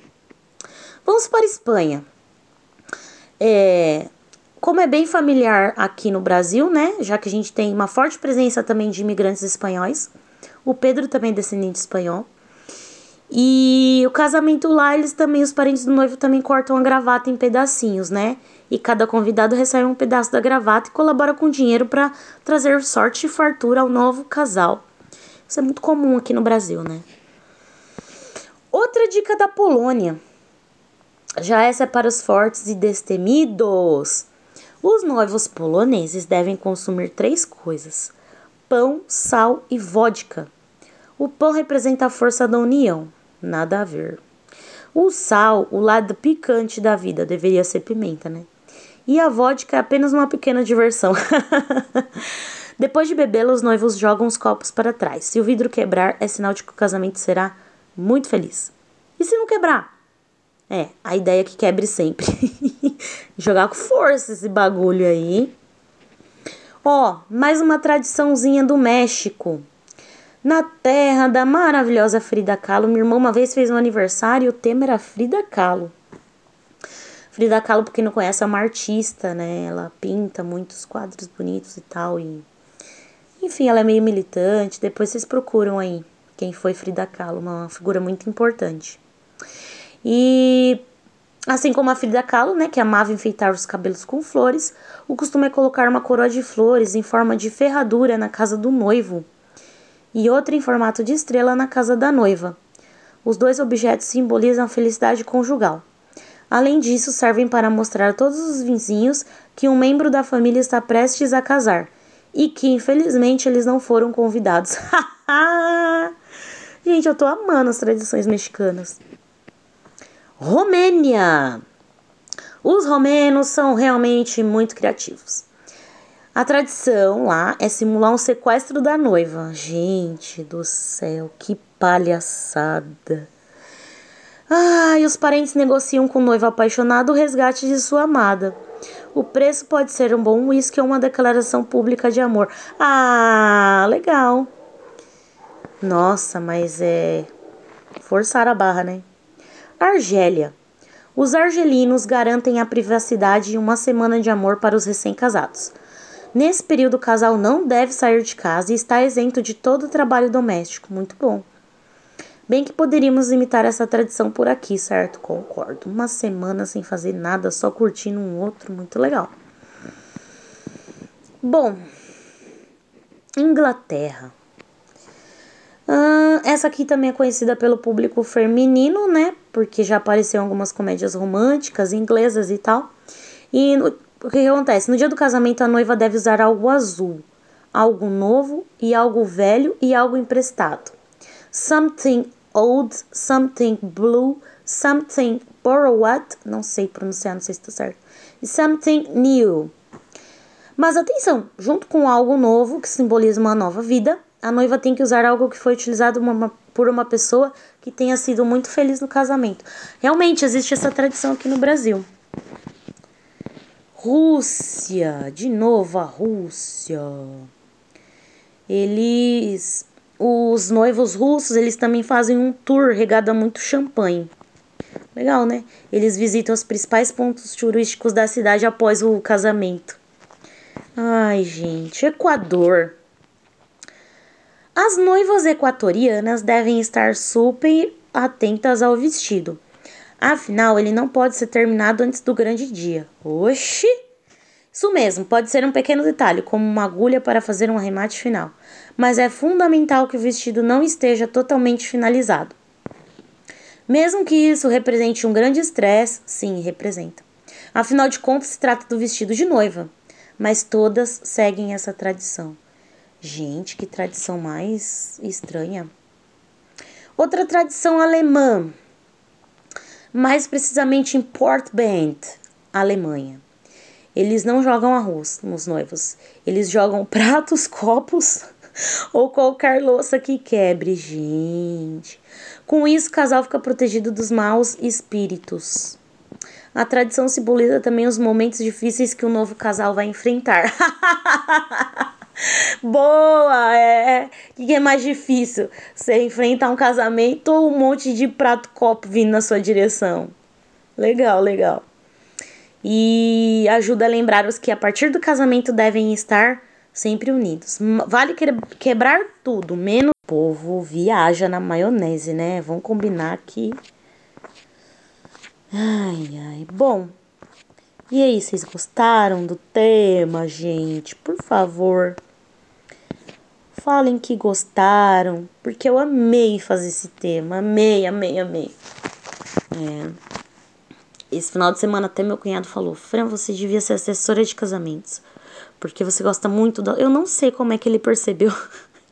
Vamos para a Espanha. É, como é bem familiar aqui no Brasil, né? Já que a gente tem uma forte presença também de imigrantes espanhóis. O Pedro também é descendente espanhol. E o casamento lá, eles também, os parentes do noivo também cortam a gravata em pedacinhos, né? E cada convidado recebe um pedaço da gravata e colabora com dinheiro para trazer sorte e fartura ao novo casal. Isso é muito comum aqui no Brasil, né? Outra dica da Polônia. Já essa é para os fortes e destemidos. Os noivos poloneses devem consumir três coisas: pão, sal e vodka. O pão representa a força da união, Nada a ver. O sal, o lado picante da vida, deveria ser pimenta, né? E a vodka é apenas uma pequena diversão. *laughs* Depois de bebê-la, os noivos jogam os copos para trás. Se o vidro quebrar, é sinal de que o casamento será muito feliz. E se não quebrar? É, a ideia é que quebre sempre. *laughs* Jogar com força esse bagulho aí. Ó, mais uma tradiçãozinha do México. Na terra da maravilhosa Frida Kahlo, minha irmã uma vez fez um aniversário e o tema era Frida Kahlo. Frida Kahlo, porque não conhece, é uma artista, né? Ela pinta muitos quadros bonitos e tal. E... Enfim, ela é meio militante. Depois vocês procuram aí quem foi Frida Kahlo, uma figura muito importante. E assim como a Frida Kahlo, né, que amava enfeitar os cabelos com flores, o costume é colocar uma coroa de flores em forma de ferradura na casa do noivo e outra em formato de estrela na casa da noiva. Os dois objetos simbolizam a felicidade conjugal. Além disso, servem para mostrar a todos os vizinhos que um membro da família está prestes a casar e que, infelizmente, eles não foram convidados. *laughs* Gente, eu tô amando as tradições mexicanas. Romênia! Os romenos são realmente muito criativos. A tradição lá é simular um sequestro da noiva. Gente do céu, que palhaçada. Ah, e os parentes negociam com o noivo apaixonado o resgate de sua amada. O preço pode ser um bom uísque ou uma declaração pública de amor. Ah, legal. Nossa, mas é. Forçar a barra, né? Argélia. Os argelinos garantem a privacidade e uma semana de amor para os recém-casados. Nesse período, o casal não deve sair de casa e está isento de todo o trabalho doméstico. Muito bom. Bem que poderíamos imitar essa tradição por aqui, certo? Concordo. Uma semana sem fazer nada, só curtindo um outro, muito legal. Bom, Inglaterra. Ah, essa aqui também é conhecida pelo público feminino, né? Porque já apareceu em algumas comédias românticas inglesas e tal. E no, o que acontece? No dia do casamento, a noiva deve usar algo azul, algo novo e algo velho e algo emprestado. Something old, something blue, something borrowed, não sei pronunciar, não sei se está certo, e something new. Mas atenção, junto com algo novo, que simboliza uma nova vida, a noiva tem que usar algo que foi utilizado uma, por uma pessoa que tenha sido muito feliz no casamento. Realmente existe essa tradição aqui no Brasil. Rússia, de novo a Rússia. Eles os noivos russos, eles também fazem um tour regado a muito champanhe. Legal, né? Eles visitam os principais pontos turísticos da cidade após o casamento. Ai, gente, Equador. As noivas equatorianas devem estar super atentas ao vestido. Afinal, ele não pode ser terminado antes do grande dia. Oxi! Isso mesmo, pode ser um pequeno detalhe, como uma agulha para fazer um arremate final, mas é fundamental que o vestido não esteja totalmente finalizado. Mesmo que isso represente um grande estresse, sim, representa. Afinal de contas, se trata do vestido de noiva, mas todas seguem essa tradição. Gente, que tradição mais estranha. Outra tradição alemã, mais precisamente em Port Bend, Alemanha. Eles não jogam arroz nos noivos. Eles jogam *laughs* pratos, copos *laughs* ou qualquer louça que quebre, gente. Com isso, o casal fica protegido dos maus espíritos. A tradição simboliza também os momentos difíceis que o novo casal vai enfrentar. *laughs* Boa! É. O que é mais difícil? Você enfrentar um casamento ou um monte de prato copo vindo na sua direção? Legal, legal e ajuda a lembrar os que a partir do casamento devem estar sempre unidos. Vale quebrar tudo, menos o povo viaja na maionese, né? Vamos combinar que. Ai, ai. Bom, e aí, vocês gostaram do tema, gente? Por favor, falem que gostaram, porque eu amei fazer esse tema. Amei, amei, amei. É. Esse final de semana até meu cunhado falou: Fran, você devia ser assessora de casamentos. Porque você gosta muito da. Eu não sei como é que ele percebeu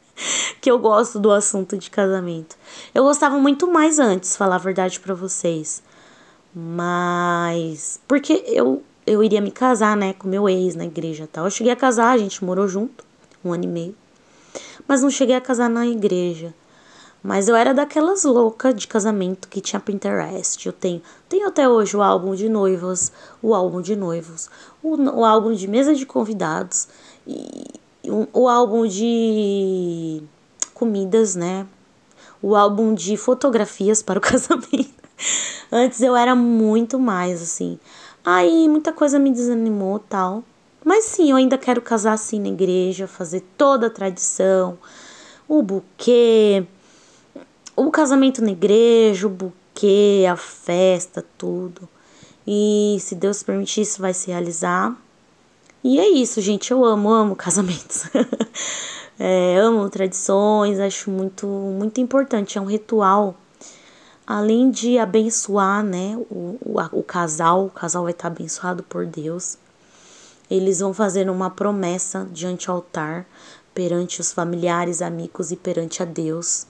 *laughs* que eu gosto do assunto de casamento. Eu gostava muito mais antes, falar a verdade para vocês. Mas. Porque eu, eu iria me casar, né, com meu ex na igreja e tal. Eu cheguei a casar, a gente morou junto, um ano e meio. Mas não cheguei a casar na igreja. Mas eu era daquelas loucas de casamento que tinha Pinterest. Eu tenho, tenho até hoje o álbum de noivas, o álbum de noivos, o, o álbum de mesa de convidados e o, o álbum de comidas, né? O álbum de fotografias para o *laughs* casamento. Antes eu era muito mais assim. Aí muita coisa me desanimou tal. Mas sim, eu ainda quero casar assim na igreja, fazer toda a tradição, o buquê, o casamento na igreja, o buquê, a festa, tudo. E se Deus permitir, isso vai se realizar. E é isso, gente. Eu amo, amo casamentos. *laughs* é, amo tradições, acho muito, muito importante. É um ritual. Além de abençoar, né, o, o, o casal, o casal vai estar abençoado por Deus. Eles vão fazer uma promessa diante ao altar, perante os familiares, amigos e perante a Deus.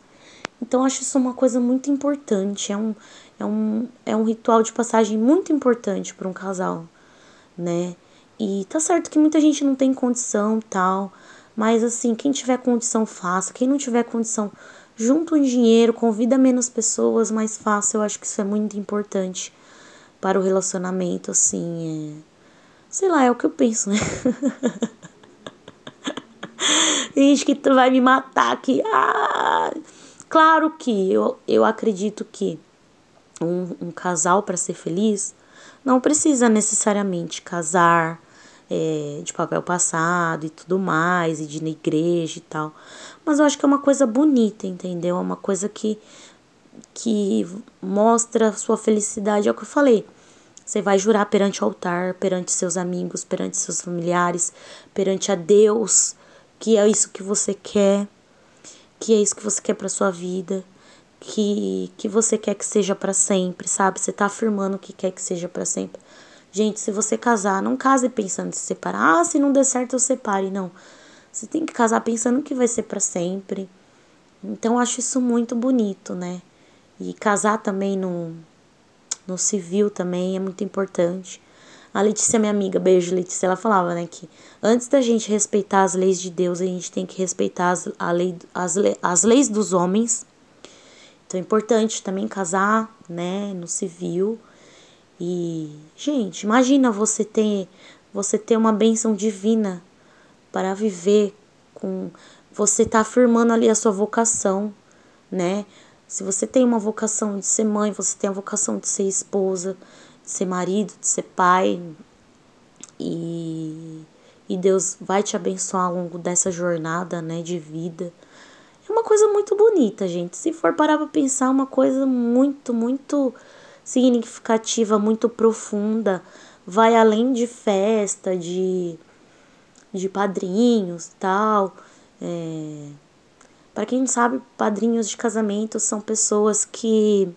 Então, acho isso uma coisa muito importante. É um, é um, é um ritual de passagem muito importante para um casal, né? E tá certo que muita gente não tem condição tal, mas assim, quem tiver condição, faça. Quem não tiver condição, junta um dinheiro, convida menos pessoas, mais fácil. Eu acho que isso é muito importante para o relacionamento, assim. É... Sei lá, é o que eu penso, né? Gente que vai me matar aqui. Ah! Claro que eu, eu acredito que um, um casal para ser feliz não precisa necessariamente casar é, de papel passado e tudo mais, e de ir na igreja e tal. Mas eu acho que é uma coisa bonita, entendeu? É uma coisa que, que mostra sua felicidade. É o que eu falei. Você vai jurar perante o altar, perante seus amigos, perante seus familiares, perante a Deus, que é isso que você quer que é isso que você quer para sua vida, que que você quer que seja para sempre, sabe? Você tá afirmando que quer que seja para sempre. Gente, se você casar, não case pensando em se separar. Ah, se não der certo eu separe, não. Você tem que casar pensando que vai ser para sempre. Então eu acho isso muito bonito, né? E casar também no no civil também é muito importante. A Letícia, minha amiga, beijo Letícia, ela falava, né, que antes da gente respeitar as leis de Deus, a gente tem que respeitar as, a lei, as, as leis dos homens. Então é importante também casar, né, no civil. E, gente, imagina você ter você ter uma bênção divina para viver com você tá afirmando ali a sua vocação, né? Se você tem uma vocação de ser mãe, você tem a vocação de ser esposa, de ser marido, de ser pai, e, e Deus vai te abençoar ao longo dessa jornada, né, de vida. É uma coisa muito bonita, gente. Se for parar pra pensar, é uma coisa muito, muito significativa, muito profunda. Vai além de festa, de, de padrinhos tal. É... Para quem sabe, padrinhos de casamento são pessoas que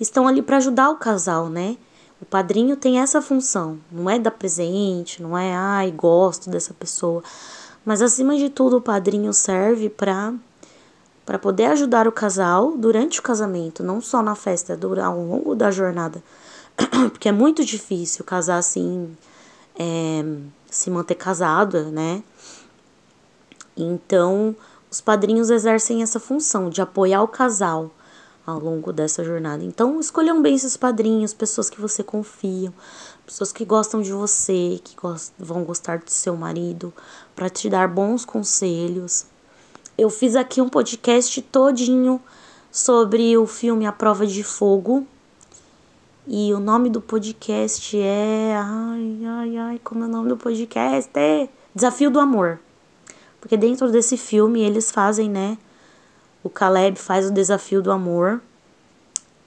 estão ali para ajudar o casal, né? O padrinho tem essa função, não é dar presente, não é, ai, gosto dessa pessoa. Mas acima de tudo, o padrinho serve para para poder ajudar o casal durante o casamento, não só na festa, ao longo da jornada. *clears throat* Porque é muito difícil casar assim, é, se manter casado, né? Então, os padrinhos exercem essa função de apoiar o casal ao longo dessa jornada. Então, escolham bem esses padrinhos, pessoas que você confia, pessoas que gostam de você, que vão gostar do seu marido, para te dar bons conselhos. Eu fiz aqui um podcast todinho sobre o filme A Prova de Fogo. E o nome do podcast é. Ai, ai, ai, como é o nome do podcast? É Desafio do Amor. Porque dentro desse filme eles fazem, né? O Caleb faz o desafio do amor,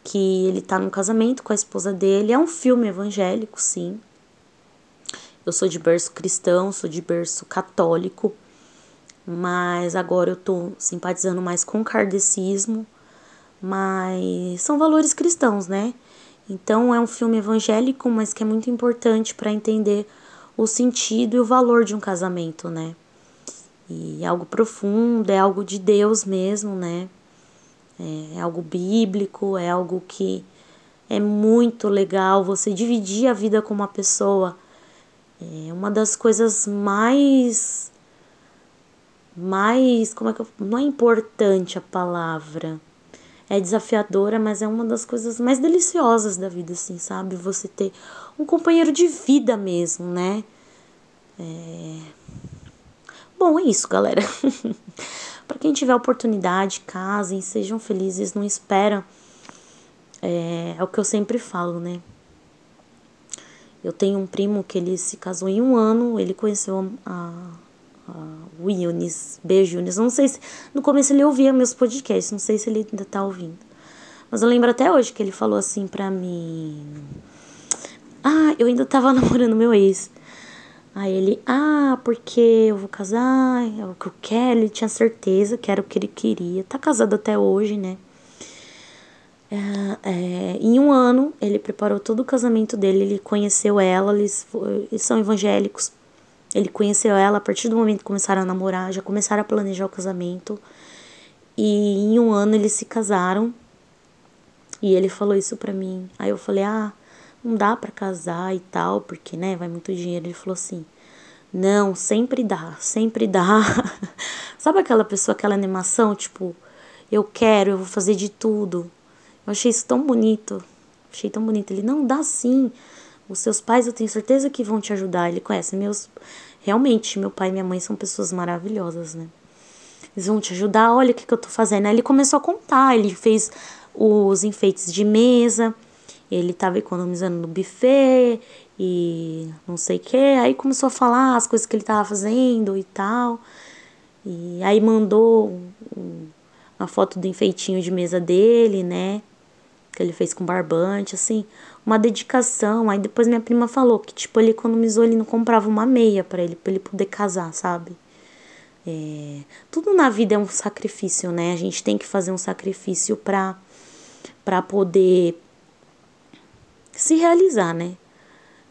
que ele tá num casamento com a esposa dele. É um filme evangélico, sim. Eu sou de berço cristão, sou de berço católico, mas agora eu tô simpatizando mais com o kardecismo, mas são valores cristãos, né? Então é um filme evangélico, mas que é muito importante para entender o sentido e o valor de um casamento, né? E algo profundo, é algo de Deus mesmo, né? É algo bíblico, é algo que é muito legal você dividir a vida com uma pessoa. É uma das coisas mais mais, como é que eu, não é importante a palavra. É desafiadora, mas é uma das coisas mais deliciosas da vida, assim, sabe? Você ter um companheiro de vida mesmo, né? É, Bom, é isso, galera. *laughs* para quem tiver oportunidade, casem, sejam felizes, não espera. É, é o que eu sempre falo, né? Eu tenho um primo que ele se casou em um ano, ele conheceu a, a, o Yunis, beijo Yunis. Não sei se. No começo ele ouvia meus podcasts, não sei se ele ainda tá ouvindo. Mas eu lembro até hoje que ele falou assim pra mim. Ah, eu ainda tava namorando meu ex. Aí ele, ah, porque eu vou casar, é o que eu quero. Ele tinha certeza que era o que ele queria. Tá casado até hoje, né? É, é, em um ano, ele preparou todo o casamento dele. Ele conheceu ela, eles, eles são evangélicos. Ele conheceu ela a partir do momento que começaram a namorar, já começaram a planejar o casamento. E em um ano eles se casaram. E ele falou isso pra mim. Aí eu falei, ah não dá para casar e tal, porque, né, vai muito dinheiro. Ele falou assim: não, sempre dá, sempre dá. *laughs* Sabe aquela pessoa, aquela animação, tipo, eu quero, eu vou fazer de tudo. Eu achei isso tão bonito, achei tão bonito. Ele, não, dá sim. Os seus pais, eu tenho certeza que vão te ajudar. Ele conhece meus. Realmente, meu pai e minha mãe são pessoas maravilhosas, né? Eles vão te ajudar, olha o que, que eu tô fazendo. Aí ele começou a contar, ele fez os enfeites de mesa ele estava economizando no buffet e não sei o que. Aí começou a falar as coisas que ele estava fazendo e tal. E aí mandou uma foto do enfeitinho de mesa dele, né? Que ele fez com barbante, assim, uma dedicação. Aí depois minha prima falou que, tipo, ele economizou, ele não comprava uma meia para ele, para ele poder casar, sabe? É, tudo na vida é um sacrifício, né? A gente tem que fazer um sacrifício para para poder se realizar, né?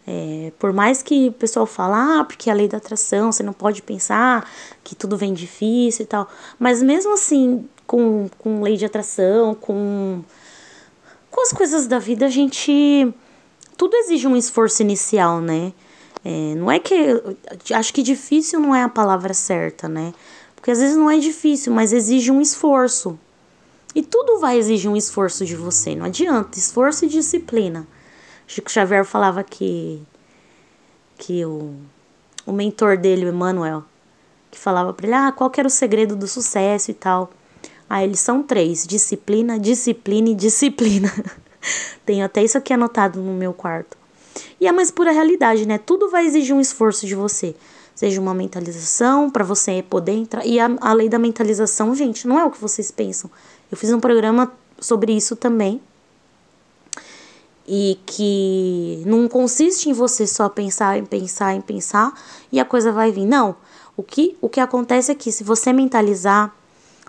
É, por mais que o pessoal fala, ah, porque é a lei da atração, você não pode pensar que tudo vem difícil e tal. Mas mesmo assim, com, com lei de atração, com, com as coisas da vida, a gente. Tudo exige um esforço inicial, né? É, não é que. Acho que difícil não é a palavra certa, né? Porque às vezes não é difícil, mas exige um esforço. E tudo vai exigir um esforço de você, não adianta. Esforço e disciplina. Chico Xavier falava que, que o, o mentor dele, o Emmanuel, que falava para ele: "Ah, qual que era o segredo do sucesso e tal?". Ah, eles são três: disciplina, disciplina e disciplina. *laughs* Tenho até isso aqui anotado no meu quarto. E é mais pura realidade, né? Tudo vai exigir um esforço de você. Seja uma mentalização para você poder entrar. E a, a lei da mentalização, gente, não é o que vocês pensam. Eu fiz um programa sobre isso também. E que não consiste em você só pensar, em pensar, em pensar e a coisa vai vir. Não. O que, o que acontece é que se você mentalizar,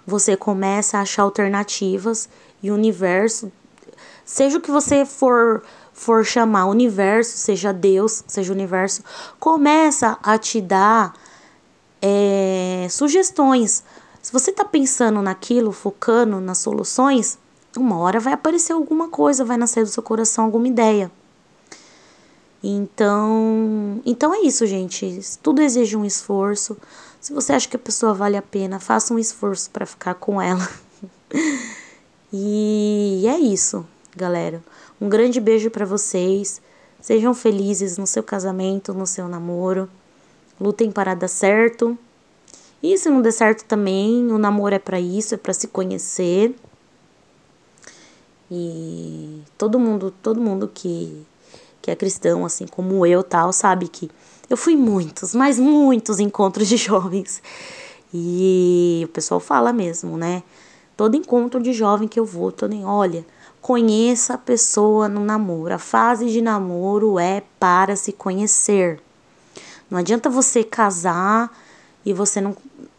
você começa a achar alternativas e o universo, seja o que você for for chamar universo, seja Deus, seja universo, começa a te dar é, sugestões. Se você está pensando naquilo, focando nas soluções, uma hora vai aparecer alguma coisa, vai nascer do seu coração alguma ideia. Então, então é isso, gente. Tudo exige um esforço. Se você acha que a pessoa vale a pena, faça um esforço para ficar com ela. *laughs* e é isso, galera. Um grande beijo para vocês. Sejam felizes no seu casamento, no seu namoro. Lutem para dar certo. E se não der certo também, o namoro é para isso, é para se conhecer. E todo mundo, todo mundo que que é cristão, assim como eu, tal, sabe que eu fui muitos, mas muitos encontros de *laughs* jovens. E o pessoal fala mesmo, né? Todo encontro de jovem que eu vou, tô nem, olha, Conheça a pessoa no namoro. A fase de namoro é para se conhecer. Não adianta você casar e você não,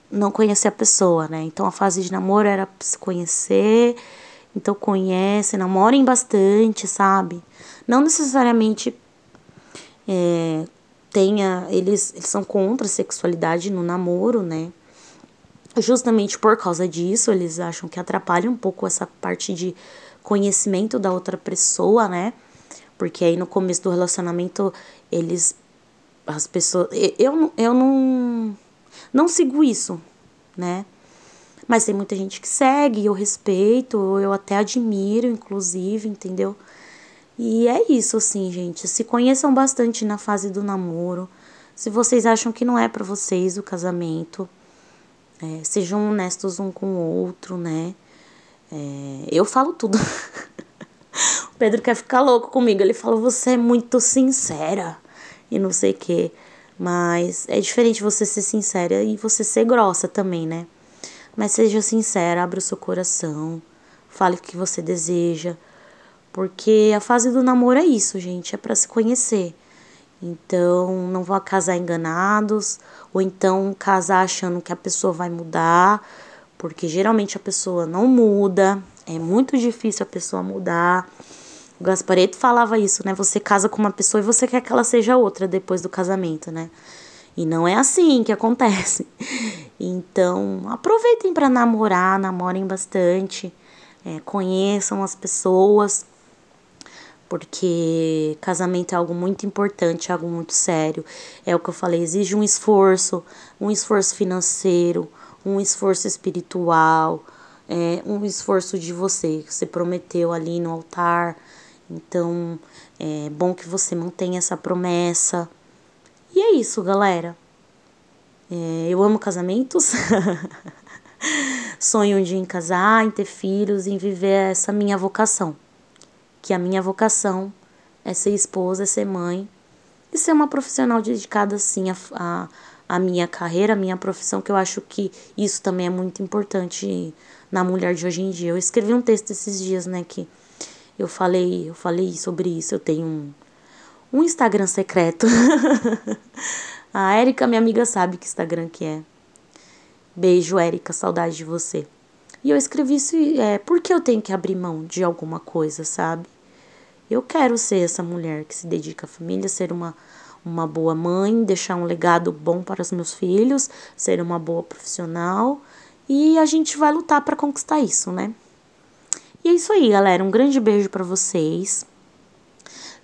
não conhecer a pessoa, né? Então a fase de namoro era se conhecer. Então conhece, namorem bastante, sabe? Não necessariamente é, tenha. Eles, eles são contra a sexualidade no namoro, né? Justamente por causa disso, eles acham que atrapalha um pouco essa parte de conhecimento da outra pessoa, né? Porque aí no começo do relacionamento eles as pessoas eu eu não não sigo isso, né? Mas tem muita gente que segue, eu respeito, eu até admiro, inclusive, entendeu? E é isso, assim, gente. Se conheçam bastante na fase do namoro. Se vocês acham que não é para vocês o casamento, é, sejam honestos um com o outro, né? É, eu falo tudo. *laughs* o Pedro quer ficar louco comigo. Ele fala, você é muito sincera e não sei o quê. Mas é diferente você ser sincera e você ser grossa também, né? Mas seja sincera, abra o seu coração, fale o que você deseja. Porque a fase do namoro é isso, gente, é para se conhecer. Então, não vá casar enganados, ou então casar achando que a pessoa vai mudar porque geralmente a pessoa não muda, é muito difícil a pessoa mudar. O Gaspareto falava isso, né? Você casa com uma pessoa e você quer que ela seja outra depois do casamento, né? E não é assim que acontece. *laughs* Então, aproveitem para namorar, namorem bastante, é, conheçam as pessoas, porque casamento é algo muito importante, é algo muito sério. É o que eu falei, exige um esforço, um esforço financeiro, um esforço espiritual, é, um esforço de você, que você prometeu ali no altar. Então, é bom que você mantenha essa promessa. E é isso, galera. É, eu amo casamentos. *laughs* Sonho um dia em casar, em ter filhos, em viver essa minha vocação. Que a minha vocação é ser esposa, é ser mãe e ser uma profissional dedicada, assim, a, a a minha carreira, a minha profissão, que eu acho que isso também é muito importante na mulher de hoje em dia. Eu escrevi um texto esses dias, né, que eu falei, eu falei sobre isso. Eu tenho um, um Instagram secreto. *laughs* a Érica, minha amiga, sabe que Instagram que é. Beijo, Érica, saudade de você. E eu escrevi isso, é, porque eu tenho que abrir mão de alguma coisa, sabe? Eu quero ser essa mulher que se dedica à família, ser uma uma boa mãe, deixar um legado bom para os meus filhos, ser uma boa profissional e a gente vai lutar para conquistar isso, né? E é isso aí, galera. Um grande beijo para vocês.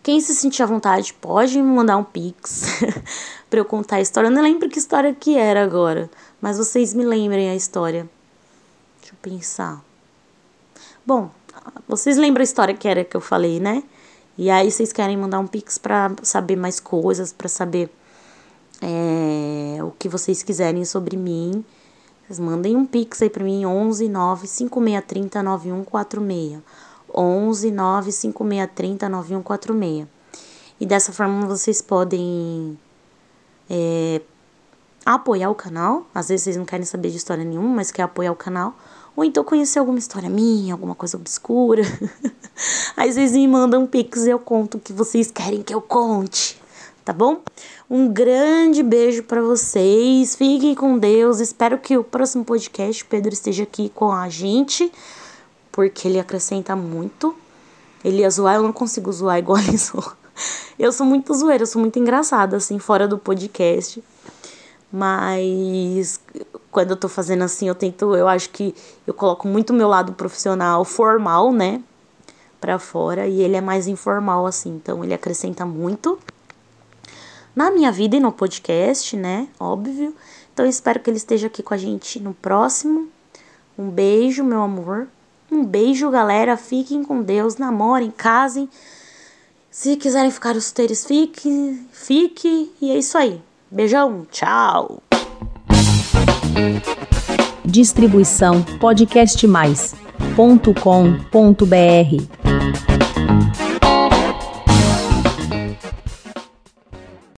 Quem se sentir à vontade pode me mandar um pix *laughs* para eu contar a história. Eu não lembro que história que era agora, mas vocês me lembrem a história. Deixa eu pensar. Bom, vocês lembram a história que era que eu falei, né? E aí vocês querem mandar um pix para saber mais coisas, para saber é, o que vocês quiserem sobre mim. Vocês mandem um pix aí pra mim, 11 9 5630 9146. 11 9 5630 9146. E dessa forma vocês podem é, apoiar o canal. Às vezes vocês não querem saber de história nenhuma, mas quer apoiar o canal. Ou então conhecer alguma história minha, alguma coisa obscura. *laughs* Aí vocês me mandam um pix e eu conto o que vocês querem que eu conte. Tá bom? Um grande beijo para vocês. Fiquem com Deus. Espero que o próximo podcast Pedro esteja aqui com a gente, porque ele acrescenta muito. Ele ia zoar, eu não consigo zoar igual *laughs* ele zoa. Eu sou muito zoeira, eu sou muito engraçada, assim, fora do podcast. Mas quando eu tô fazendo assim, eu tento, eu acho que eu coloco muito meu lado profissional formal, né? Pra fora, e ele é mais informal, assim, então ele acrescenta muito na minha vida e no podcast, né? Óbvio. Então espero que ele esteja aqui com a gente no próximo. Um beijo, meu amor. Um beijo, galera. Fiquem com Deus, namorem, casem. Se quiserem ficar os teres, fique. E é isso aí. Beijão, tchau. Distribuição podcastmais.com.br